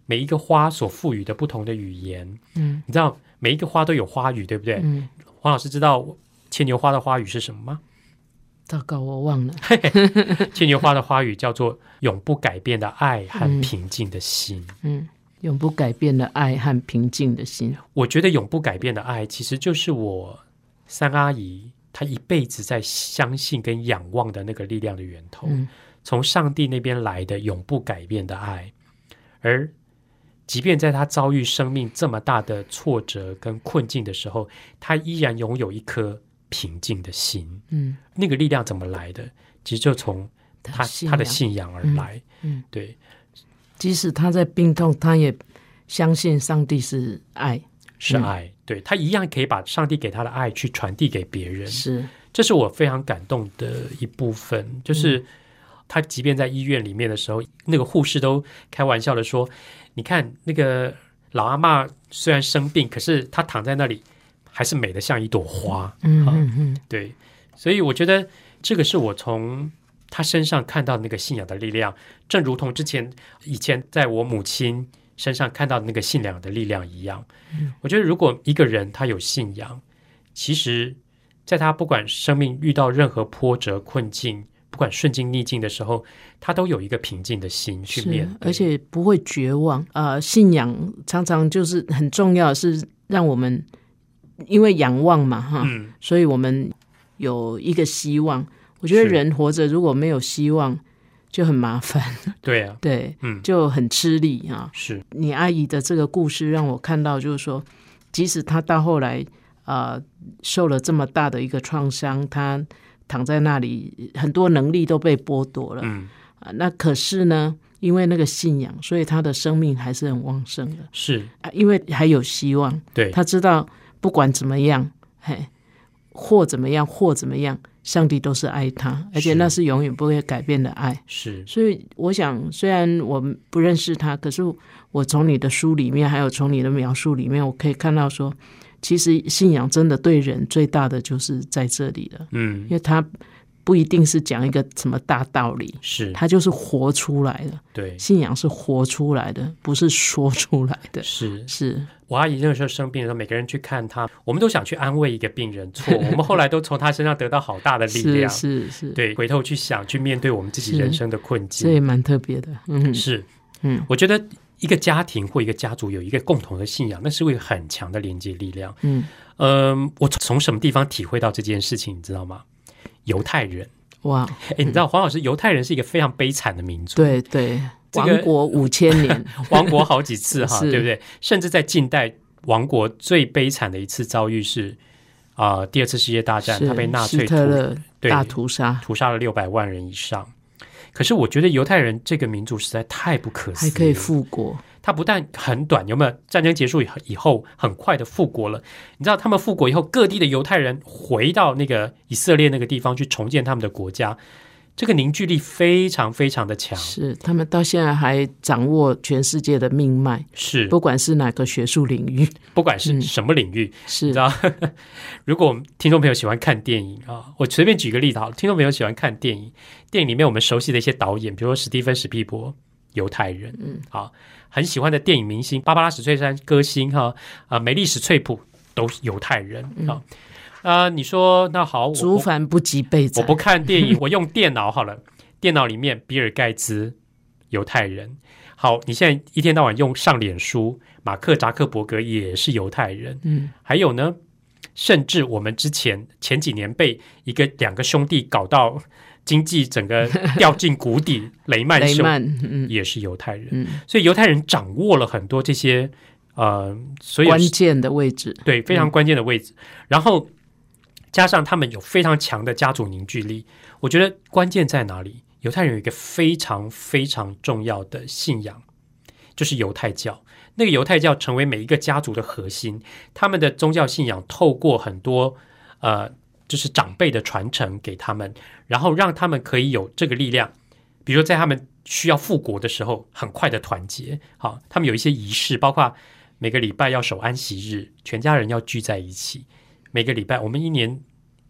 S3: 每一个花所赋予的不同的语言。
S2: 嗯，
S3: 你知道每一个花都有花语，对不对？
S2: 嗯，
S3: 黄老师知道牵牛花的花语是什么吗？
S2: 糟糕，我忘了。
S3: 牵牛花的花语叫做永不改变的爱和平静的心。
S2: 嗯，永不改变的爱和平静的心。
S3: 我觉得永不改变的爱，其实就是我三阿姨她一辈子在相信跟仰望的那个力量的源头，
S2: 嗯
S3: 从上帝那边来的永不改变的爱。而即便在她遭遇生命这么大的挫折跟困境的时候，她依然拥有一颗平静的心。
S2: 嗯，
S3: 那个力量怎么来的？其实就从她
S2: 信
S3: 她的信仰而来。
S2: 嗯，
S3: 对，
S2: 即使他在病痛，他也相信上帝是爱。嗯
S3: 是爱。对他一样可以把上帝给他的爱去传递给别人。
S2: 是，
S3: 这是我非常感动的一部分，就是他即便在医院里面的时候，那个护士都开玩笑的说：“你看那个老阿嬷虽然生病，可是她躺在那里还是美得像一朵花。”
S2: 嗯嗯
S3: 对，所以我觉得这个是我从他身上看到那个信仰的力量，正如同之前以前在我母亲身上看到的那个信仰的力量一样。嗯我觉得如果一个人他有信仰，其实在他不管生命遇到任何波折困境，不管顺境逆境的时候，他都有一个平静的心去面，对，
S2: 而且不会绝望。呃，信仰常常就是很重要，是让我们因为仰望嘛，哈，
S3: 嗯，
S2: 所以我们有一个希望。我觉得人活着如果没有希望，就很麻烦，
S3: 对啊，
S2: 对，
S3: 嗯，
S2: 就很吃力啊。
S3: 是。
S2: 你阿姨的这个故事让我看到，就是说，即使她到后来呃受了这么大的一个创伤，她躺在那里，很多能力都被剥夺了。
S3: 嗯。
S2: 啊，那可是呢，因为那个信仰，所以他的生命还是很旺盛的。
S3: 是，
S2: 啊，因为还有希望。
S3: 对，
S2: 他知道不管怎么样，嘿，或怎么样，或怎么样，上帝都是爱他，而且那是永远不会改变的爱。
S3: 是。
S2: 所以我想，虽然我不认识他，可是我从你的书里面，还有从你的描述里面，我可以看到说，其实信仰真的对人最大的就是在这里了，
S3: 嗯。
S2: 因为他不一定是讲一个什么大道理，
S3: 是，
S2: 他就是活出来的。
S3: 对
S2: 信仰是活出来的，不是说出来的。
S3: 是
S2: 是，
S3: 我阿姨那个时候生病的时候，每个人去看她，我们都想去安慰一个病人，错，我们后来都从她身上得到好大的力量。
S2: 是是，，
S3: 对，回头去想，去面对我们自己人生的困境
S2: 这也。蛮特别的。嗯
S3: 是，
S2: 嗯
S3: 我觉得一个家庭或一个家族有一个共同的信仰，那是一个很强的连接力量。
S2: 嗯，
S3: 嗯，我从什么地方体会到这件事情，你知道吗？犹太人，
S2: 哇，
S3: 哎，你知道黄老师，犹太人是一个非常悲惨的民族，，
S2: 对对，
S3: 这个
S2: 亡国五千年，
S3: 亡国好几次哈，对不对？甚至在近代亡国最悲惨的一次遭遇是啊、第二次世界大战，他被纳粹
S2: 希特勒
S3: 对
S2: 大屠杀，
S3: 屠杀了六百万人以上。可是我觉得犹太人这个民族实在太不可思议，
S2: 还可以复国。
S3: 他不但很短，有没有？战争结束以后以后很快的复国了？你知道他们复国以后，各地的犹太人回到那个以色列那个地方去重建他们的国家，这个凝聚力非常非常的强。
S2: 是他们到现在还掌握全世界的命脉，
S3: 是，
S2: 不管是哪个学术领域，
S3: 不管是
S2: 嗯。
S3: 什么领域，
S2: 是。
S3: 你知道，如果我们听众朋友喜欢看电影啊，我随便举个例子好了，听众朋友喜欢看电影，电影里面我们熟悉的一些导演，比如说史蒂芬史皮伯，犹太人，嗯，好，很喜欢的电影明星，芭芭拉史翠珊歌星哈，啊、梅丽史翠普都是犹太人啊。啊、你说那好，我
S2: 竹凡不及被宰。
S3: 我不看电影，我用电脑好了。电脑里面比尔盖茨，犹太人。好，你现在一天到晚用上脸书，马克扎克伯格也是犹太人。
S2: 嗯，
S3: 还有呢，甚至我们之前前几年被一个两个兄弟搞到经济整个 掉进谷底，雷曼兄
S2: 雷曼，嗯
S3: 也是犹太人。
S2: 嗯，
S3: 所以犹太人掌握了很多这些呃，所有
S2: 关键的位置，
S3: 对非常关键的位置。然后加上他们有非常强的家族凝聚力。我觉得关键在哪里？犹太人有一个非常非常重要的信仰，就是犹太教。那个犹太教成为每一个家族的核心，他们的宗教信仰透过很多呃，就是长辈的传承给他们，然后让他们可以有这个力量。比如说在他们需要复国的时候，很快的团结。好，他们有一些仪式，包括每个礼拜要守安息日，全家人要聚在一起。每个礼拜，我们一年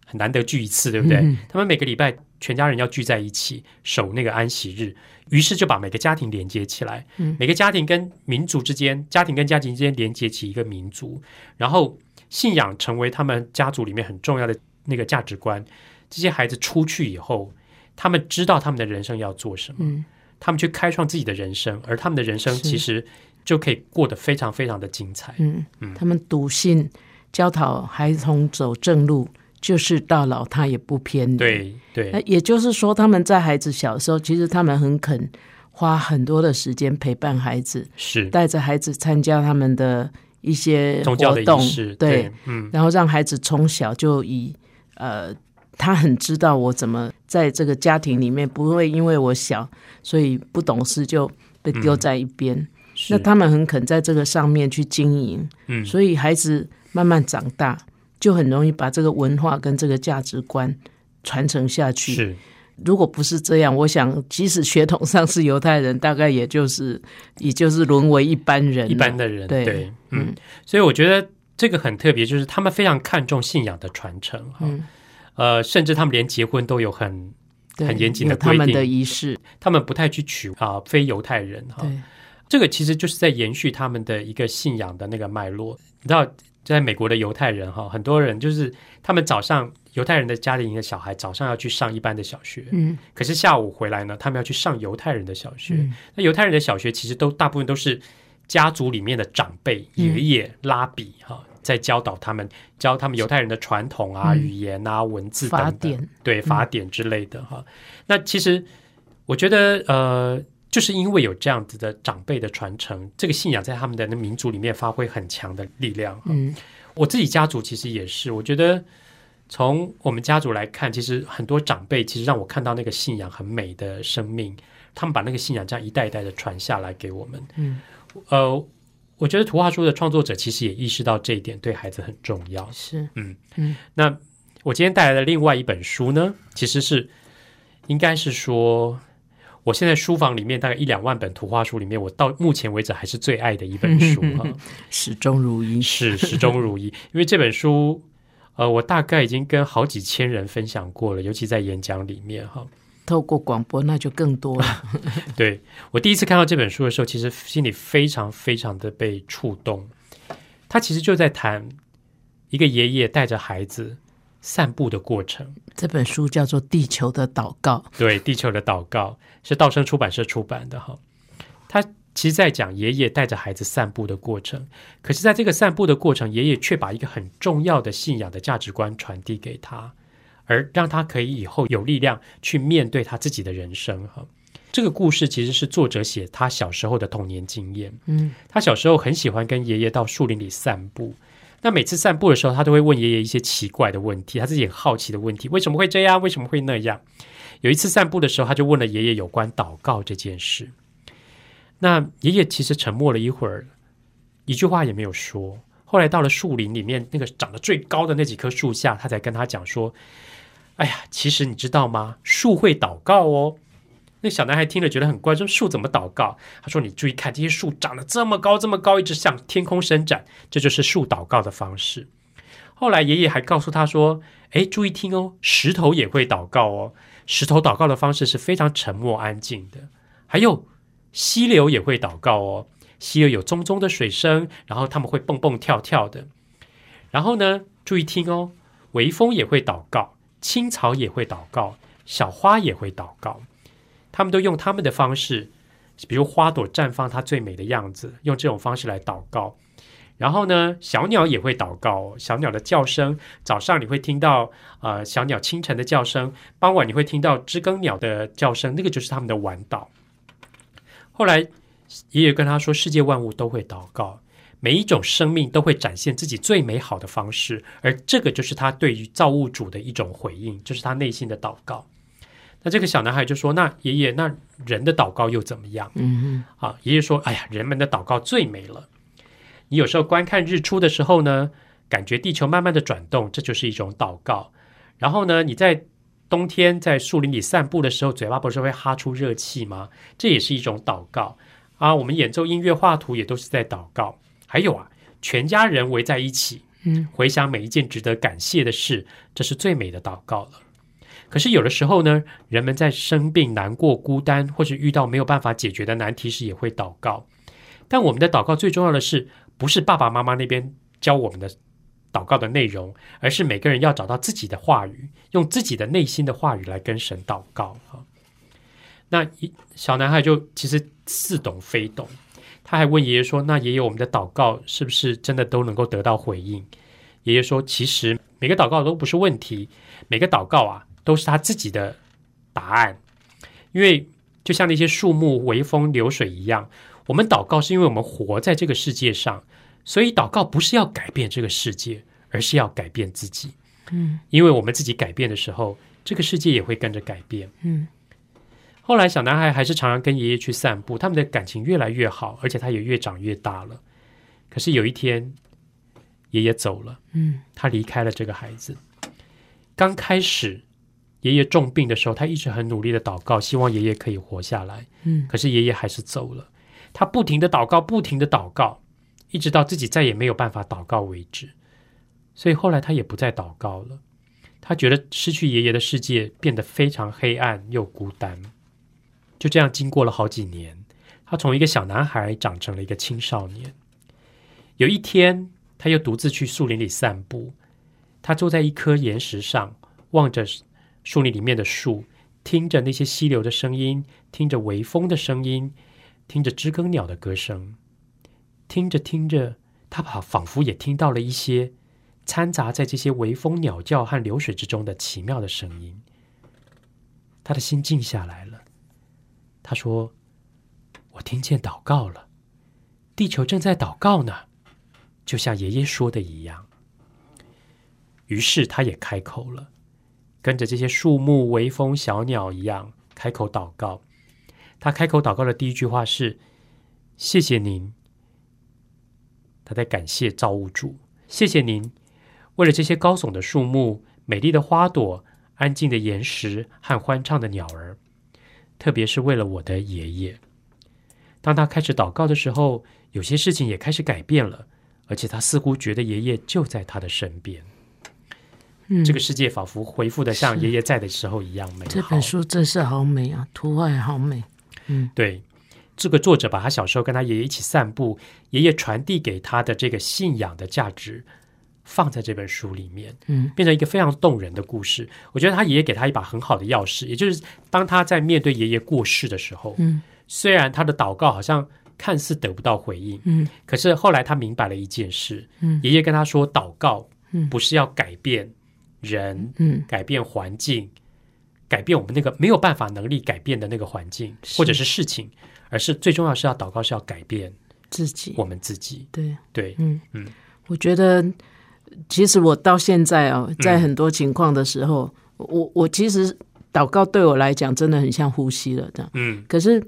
S3: 很难得聚一次，对不对？
S2: 嗯
S3: 他们每个礼拜全家人要聚在一起守那个安息日，于是就把每个家庭连接起来。
S2: 嗯
S3: 每个家庭跟民族之间，家庭跟家庭之间连接起一个民族，然后信仰成为他们家族里面很重要的那个价值观。这些孩子出去以后，他们知道他们的人生要做什么，
S2: 嗯
S3: 他们去开创自己的人生，而他们的人生其实就可以过得非常非常的精彩。
S2: 嗯
S3: 嗯，
S2: 他们笃信教导孩童走正路，就是到老他也不偏离。，
S3: 对对
S2: 那也就是说，他们在孩子小的时候，其实他们很肯花很多的时间陪伴孩子，
S3: 是
S2: 带着孩子参加他们的一些
S3: 宗教的仪式，
S2: 对，
S3: 嗯，
S2: 然后让孩子从小就以呃，他很知道我怎么在这个家庭里面不会因为我小，所以不懂事就被丢在一边。
S3: 是
S2: 那他们很肯在这个上面去经营，
S3: 嗯
S2: 所以孩子慢慢长大，就很容易把这个文化跟这个价值观传承下去。
S3: 是
S2: 如果不是这样，我想即使血统上是犹太人，大概也就是也就是沦为一般人，
S3: 一般的人，
S2: 对
S3: 嗯，所以我觉得这个很特别，就是他们非常看重信仰的传承，哈、
S2: 嗯。
S3: 呃，甚至他们连结婚都有很，
S2: 对
S3: 很严谨的
S2: 有他们
S3: 规定。
S2: 的仪式，
S3: 他们不太去娶啊、非犹太人，哈、
S2: 对，
S3: 这个其实就是在延续他们的一个信仰的那个脉络。你知道，在美国的犹太人哈，很多人就是他们早上犹太人的家庭的小孩早上要去上一般的小学，
S2: 嗯。
S3: 可是下午回来呢，他们要去上犹太人的小学。
S2: 嗯。
S3: 那犹太人的小学其实都大部分都是家族里面的长辈、
S2: 嗯。
S3: 爷爷、拉比哈，在教导他们，教他们犹太人的传统啊、
S2: 嗯
S3: 语言啊、文字等等
S2: 法典，嗯
S3: 对法典之类的哈。那其实我觉得呃。就是因为有这样子的长辈的传承，这个信仰在他们的那民族里面发挥很强的力量。哈
S2: 嗯
S3: 我自己家族其实也是，我觉得从我们家族来看，其实很多长辈其实让我看到那个信仰很美的生命，他们把那个信仰这样一代一代的传下来给我们。
S2: 嗯，
S3: 呃，我觉得图画书的创作者其实也意识到这一点对孩子很重要。
S2: 是，
S3: 嗯
S2: 嗯
S3: 那我今天带来的另外一本书呢，其实是应该是说。我现在书房里面大概一两万本图画书里面，我到目前为止还是最爱的一本书哈。
S2: 始终如一，
S3: 是始终如一。因为这本书，呃，我大概已经跟好几千人分享过了，尤其在演讲里面哈。
S2: 透过广播那就更多了。
S3: 对我第一次看到这本书的时候，其实心里非常非常的被触动。他其实就在谈一个爷爷带着孩子散步的过程。
S2: 这本书叫做《地球的祷告》，
S3: 对，《地球的祷告》是道生出版社出版的哈。他其实在讲爷爷带着孩子散步的过程，可是在这个散步的过程，爷爷却把一个很重要的信仰的价值观传递给他，而让他可以以后有力量去面对他自己的人生哈。这个故事其实是作者写他小时候的童年经验。
S2: 嗯
S3: 他小时候很喜欢跟爷爷到树林里散步。那每次散步的时候，他都会问爷爷一些奇怪的问题，他自己很好奇的问题：为什么会这样？为什么会那样？有一次散步的时候，他就问了爷爷有关祷告这件事。那爷爷其实沉默了一会儿，一句话也没有说。后来到了树林里面那个长得最高的那几棵树下，他才跟他讲说：“哎呀，其实你知道吗？树会祷告哦。”那小男孩听了觉得很怪，说：“树怎么祷告？”他说：“你注意看，这些树长得这么高，这么高，一直向天空伸展，这就是树祷告的方式。”后来爷爷还告诉他说：“哎，注意听哦，石头也会祷告哦。石头祷告的方式是非常沉默安静的。还有溪流也会祷告哦，溪流有淙淙的水声，然后他们会蹦蹦跳跳的。然后呢，注意听哦，微风也会祷告，青草也会祷告，小花也会祷告。他们都用他们的方式，比如花朵绽放它最美的样子，用这种方式来祷告。然后呢，小鸟也会祷告，小鸟的叫声，早上你会听到呃小鸟清晨的叫声，傍晚你会听到知更鸟的叫声，那个就是他们的晚祷。后来爷爷跟他说，世界万物都会祷告，每一种生命都会展现自己最美好的方式，而这个就是他对于造物主的一种回应，就是他内心的祷告。那这个小男孩就说：“那爷爷，那人的祷告又怎么样？”
S2: 嗯
S3: 啊，爷爷说：“哎呀，人们的祷告最美了。你有时候观看日出的时候呢，感觉地球慢慢的转动，这就是一种祷告。然后呢，你在冬天在树林里散步的时候，嘴巴不是会哈出热气吗？这也是一种祷告啊。我们演奏音乐、画图也都是在祷告。还有啊，全家人围在一起，
S2: 嗯，
S3: 回想每一件值得感谢的事，这是最美的祷告了。可是有的时候呢，人们在生病、难过、孤单，或是遇到没有办法解决的难题时，也会祷告。但我们的祷告最重要的是，不是爸爸妈妈那边教我们的祷告的内容，而是每个人要找到自己的话语，用自己的内心的话语来跟神祷告啊。那小男孩就其实似懂非懂，他还问爷爷说：“那爷爷，我们的祷告是不是真的都能够得到回应？”爷爷说：“其实每个祷告都不是问题，每个祷告啊都是他自己的答案，因为就像那些树木、微风、流水一样，我们祷告是因为我们活在这个世界上，所以祷告不是要改变这个世界，而是要改变自己。
S2: 嗯
S3: 因为我们自己改变的时候，这个世界也会跟着改变。
S2: 嗯
S3: 后来，小男孩还是常常跟爷爷去散步，他们的感情越来越好，而且他也越长越大了。可是有一天，爷爷走了，
S2: 嗯
S3: 他离开了这个孩子。刚开始，爷爷重病的时候，他一直很努力的祷告，希望爷爷可以活下来。
S2: 嗯
S3: 可是爷爷还是走了，他不停的祷告，不停的祷告，一直到自己再也没有办法祷告为止。所以后来他也不再祷告了。他觉得失去爷爷的世界变得非常黑暗又孤单。就这样经过了好几年，他从一个小男孩长成了一个青少年。有一天，他又独自去树林里散步。他坐在一颗岩石上，望着树林里面的树，听着那些溪流的声音，听着微风的声音，听着知更鸟的歌声。听着听着，他把仿佛也听到了一些掺杂在这些微风、鸟叫和流水之中的奇妙的声音。他的心静下来了。他说：“我听见祷告了，地球正在祷告呢，就像爷爷说的一样。”于是他也开口了，跟着这些树木、微风、小鸟一样开口祷告。他开口祷告的第一句话是：“谢谢您。”他在感谢造物主，谢谢您为了这些高耸的树木、美丽的花朵、安静的岩石和欢唱的鸟儿，特别是为了我的爷爷。当他开始祷告的时候，有些事情也开始改变了，而且他似乎觉得爷爷就在他的身边。
S2: 嗯，
S3: 这个世界仿佛恢复的像爷爷在的时候一样美好。
S2: 这本书真是好美啊，图画也好美。
S3: 嗯对，这个作者把他小时候跟他爷爷一起散步，爷爷传递给他的这个信仰的价值，放在这本书里面，
S2: 嗯。
S3: 变成一个非常动人的故事。我觉得他爷爷给他一把很好的钥匙，也就是当他在面对爷爷过世的时候，
S2: 嗯。
S3: 虽然他的祷告好像看似得不到回应，
S2: 嗯。
S3: 可是后来他明白了一件事，
S2: 嗯。
S3: 爷爷跟他说，祷告
S2: 嗯。
S3: 不是要改变人，
S2: 嗯。
S3: 改变环境，改变我们那个没有办法能力改变的那个环境或者是事情，而是最重要是要祷告是要改变
S2: 自己。
S3: 我们自己。
S2: 对，
S3: 对，
S2: 嗯。
S3: 嗯。
S2: 我觉得其实我到现在哦，在很多情况的时候，我我其实祷告对我来讲真的很像呼吸了这样。
S3: 嗯。
S2: 可是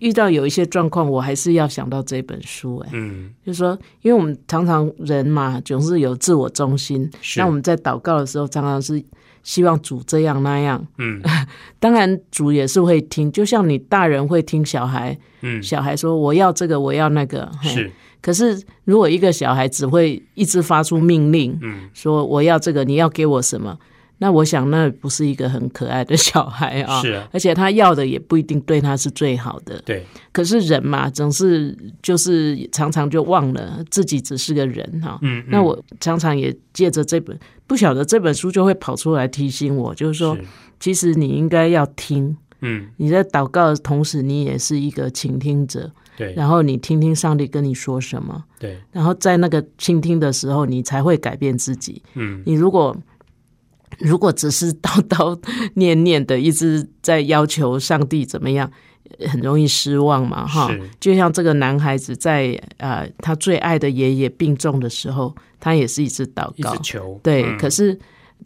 S2: 遇到有一些状况，我还是要想到这本书、哎，
S3: 嗯，
S2: 就是说，因为我们常常人嘛，总是有自我中心，
S3: 是。
S2: 那我们在祷告的时候，常常是希望主这样那样。
S3: 嗯。
S2: 当然，主也是会听，就像你大人会听小孩，
S3: 嗯。
S2: 小孩说我要这个，我要那个。
S3: 是
S2: 可是如果一个小孩只会一直发出命令，
S3: 嗯
S2: 说我要这个，你要给我什么？那我想那不是一个很可爱的小孩啊。
S3: 是啊
S2: 而且他要的也不一定对他是最好的。
S3: 对，
S2: 可是人嘛，总是就是常常就忘了自己只是个人哈。
S3: 嗯，
S2: 那我常常也借着这本，不晓得这本书就会跑出来提醒我，就是说，
S3: 是
S2: 其实你应该要听，
S3: 嗯。
S2: 你在祷告的同时，你也是一个倾听者，
S3: 对。
S2: 然后你听听上帝跟你说什么，
S3: 对。
S2: 然后在那个倾听的时候，你才会改变自己。
S3: 嗯。
S2: 你如果如果只是叨叨念念的一直在要求上帝怎么样，很容易失望嘛，哈。就像这个男孩子在呃他最爱的爷爷病重的时候，他也是一直祷告。
S3: 一直，求，
S2: 对，
S3: 嗯。
S2: 可是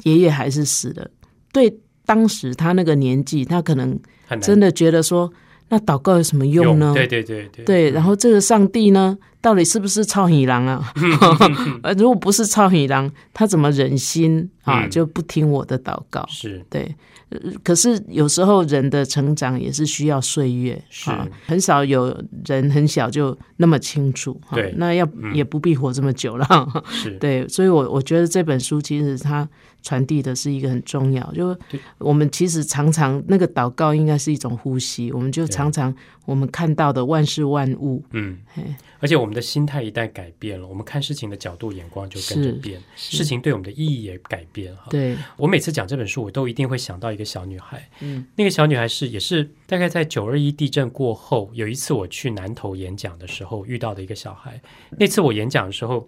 S2: 爷爷还是死了。对，当时他那个年纪，他可能真的觉得说，那祷告有什么用呢？
S3: 对对对对。
S2: 对，然后这个上帝呢，到底是不是超喜郎啊？呃，如果不是超喜郎，他怎么忍心啊？
S3: 嗯。
S2: 就不听我的祷告？
S3: 是。
S2: 对，呃可是有时候人的成长也是需要岁月，
S3: 是。
S2: 啊，很少有人很小就那么清楚，哈
S3: 对。
S2: 那要
S3: 嗯。
S2: 也不必活这么久了，
S3: 是，
S2: 对，所以我我觉得这本书其实它传递的是一个很重要，就
S3: 对
S2: 我们其实常常那个祷告应该是一种呼吸，我们就常常我们看到的万事万物，
S3: 嗯
S2: 嘿，
S3: 而且我们的心态一旦改变了，我们看事情的角度、眼光就跟着变，事情对我们的意义也改变哈。
S2: 对，
S3: 我每次讲这本书，我都一定会想到一个小女孩。
S2: 嗯，
S3: 那个小女孩是也是大概在九二一地震过后，有一次我去南投演讲的时候遇到的一个小孩。那次我演讲的时候，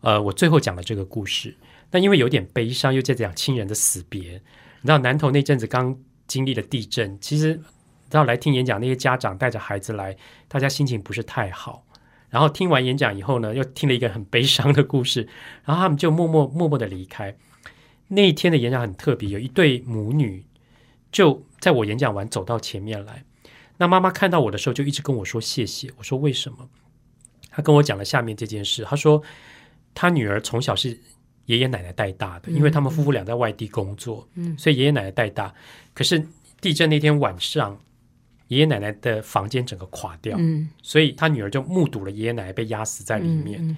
S3: 呃，我最后讲了这个故事。那因为有点悲伤，又在讲亲人的死别，你知道南投那阵子刚经历了地震，其实你知道来听演讲那些家长带着孩子来，大家心情不是太好。然后听完演讲以后呢，又听了一个很悲伤的故事，然后他们就默默默默的离开。那一天的演讲很特别，有一对母女就在我演讲完走到前面来。那妈妈看到我的时候，就一直跟我说谢谢。我说为什么？她跟我讲了下面这件事。她说，她女儿从小是爷爷奶奶带大的，因为他们夫妇俩在外地工作，
S2: 嗯
S3: 所以爷爷奶奶带大。可是地震那天晚上，爷爷奶奶的房间整个垮掉，
S2: 嗯，
S3: 所以他女儿就目睹了爷爷奶奶被压死在里面。
S2: 嗯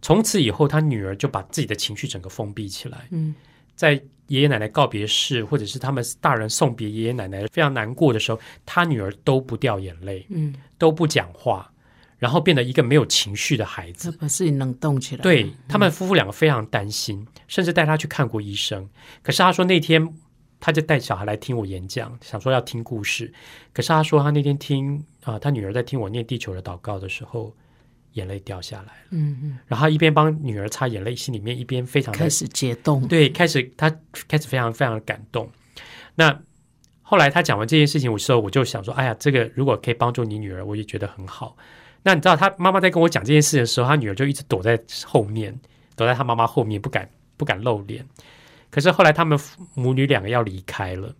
S3: 从此以后，他女儿就把自己的情绪整个封闭起来。
S2: 嗯，
S3: 在爷爷奶奶告别式，或者是他们大人送别爷爷奶奶非常难过的时候，他女儿都不掉眼泪，
S2: 嗯，
S3: 都不讲话，然后变得一个没有情绪的孩子。
S2: 把自己冷冻起来，
S3: 对他们夫妇两个非常担心，甚至带他去看过医生。可是他说那天他就带小孩来听我演讲，想说要听故事。可是他说他那天听啊、他女儿在听我念地球的祷告的时候，眼泪掉下来了。
S2: 嗯嗯，
S3: 然后一边帮女儿擦眼泪，心里面一边非常的
S2: 开始解冻，
S3: 对，开始他开始非常非常的感动。那后来他讲完这件事情我时候，我就想说，哎呀，这个如果可以帮助你女儿，我也觉得很好。那你知道，他妈妈在跟我讲这件事的时候，他女儿就一直躲在后面，躲在他妈妈后面，不敢不敢露脸。可是后来他们母女两个要离开了，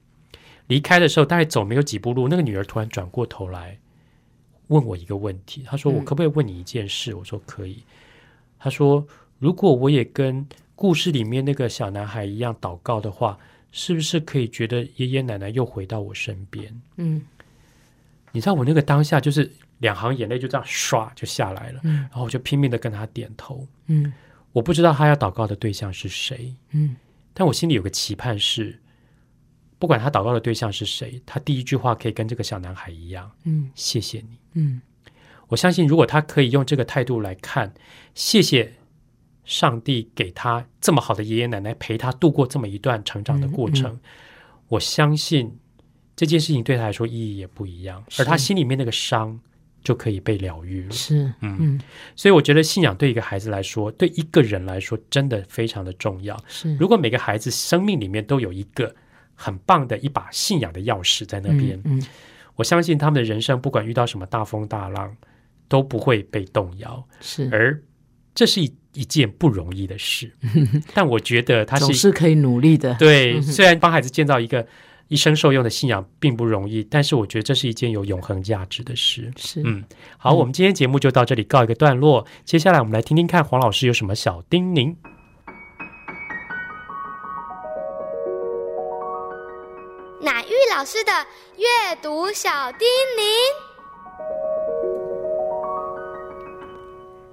S3: 离开的时候，大概走没有几步路，那个女儿突然转过头来问我一个问题，她说：“我
S2: 嗯
S3: 可不可以问你一件事？”我说：“可以。”她说：“如果我也跟故事里面那个小男孩一样祷告的话，是不是可以觉得爷爷奶奶又回到我身边？”
S2: 嗯
S3: 你知道我那个当下就是两行眼泪就这样唰就下来了，
S2: 嗯。
S3: 然后我就拼命的跟他点头。
S2: 嗯。
S3: 我不知道他要祷告的对象是谁，
S2: 嗯。
S3: 但我心里有个期盼是，不管他祷告的对象是谁，他第一句话可以跟这个小男孩一样，
S2: 嗯。
S3: 谢谢你。
S2: 嗯。
S3: 我相信，如果他可以用这个态度来看，谢谢上帝给他这么好的爷爷奶奶陪他度过这么一段成长的过程，
S2: 嗯
S3: 我相信这件事情对他来说意义也不一样，而他心里面那个伤就可以被疗愈了。
S2: 是
S3: 嗯
S2: 嗯
S3: 所以我觉得信仰对一个孩子来说，对一个人来说，真的非常的重要。
S2: 是，
S3: 如果每个孩子生命里面都有一个很棒的一把信仰的钥匙在那边，
S2: 嗯
S3: 我相信他们的人生不管遇到什么大风大浪，都不会被动摇。
S2: 是
S3: 而这是一一件不容易的事，但我觉得他是
S2: 总是可以努力的，
S3: 对。虽然帮孩子建造一个一生受用的信仰并不容易，但是我觉得这是一件有永恒价值的事。
S2: 是
S3: 嗯，好，我们今天节目就到这里告一个段落。接下来我们来听听看黄老师有什么小叮咛。
S5: 乃玉老师的阅读小叮咛。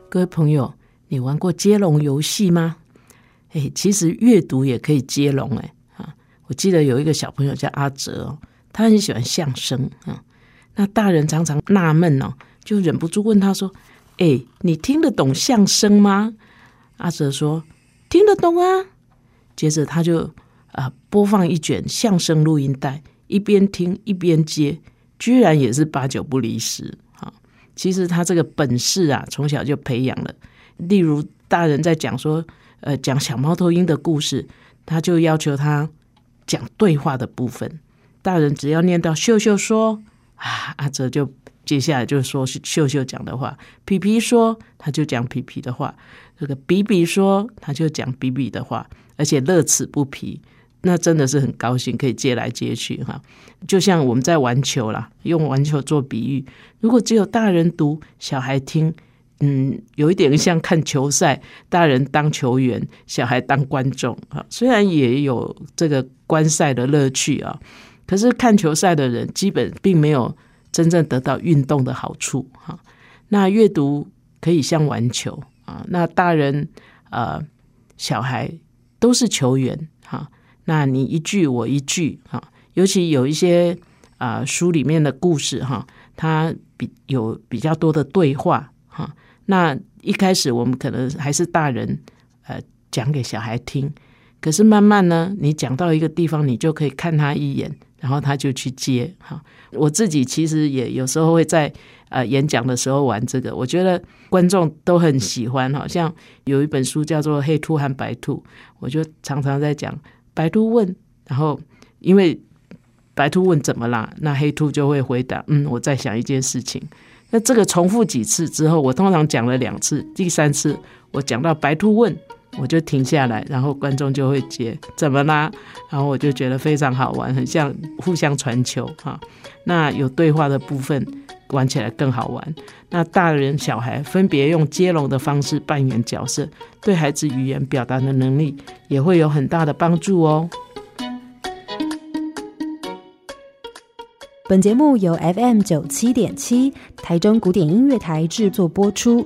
S2: 各位朋友，你玩过接龙游戏吗？哎，其实阅读也可以接龙哎啊！我记得有一个小朋友叫阿哲哦，他很喜欢相声啊。那大人常常纳闷哦，就忍不住问他说：“哎，你听得懂相声吗？”阿哲说：“听得懂啊。”接着他就啊播放一卷相声录音带，一边听一边接，居然也是八九不离十啊！其实他这个本事啊，从小就培养了。例如，大人在讲说，呃，讲小猫头鹰的故事，他就要求他讲对话的部分。大人只要念到“秀秀说”，啊，阿哲就接下来就说是秀秀讲的话，皮皮说他就讲皮皮的话，这个比比说他就讲比比的话，而且乐此不疲。那真的是很高兴，可以接来接去哈，就像我们在玩球啦，用玩球做比喻。如果只有大人读，小孩听，嗯，有一点像看球赛，大人当球员，小孩当观众啊。虽然也有这个观赛的乐趣啊，可是看球赛的人基本并没有真正得到运动的好处哈。那阅读可以像玩球啊，那大人呃小孩都是球员哈。那你一句我一句哈，尤其有一些啊书里面的故事哈，它比有比较多的对话哈。那一开始我们可能还是大人呃讲给小孩听，可是慢慢呢，你讲到一个地方，你就可以看他一眼，然后他就去接哈。我自己其实也有时候会在呃演讲的时候玩这个，我觉得观众都很喜欢。好像有一本书叫做《黑兔和白兔》，我就常常在讲。白兔问，然后因为白兔问怎么啦，那黑兔就会回答：“嗯，我在想一件事情。”那这个重复几次之后，我通常讲了两次，第三次我讲到白兔问，我就停下来，然后观众就会接：“怎么啦？”然后我就觉得非常好玩，很像互相传球哈。那有对话的部分。玩起来更好玩。那大人小孩分别用接龙的方式扮演角色，对孩子语言表达的能力也会有很大的帮助哦。
S1: 本节目由 FM 九七点七台中古典音乐台制作播出，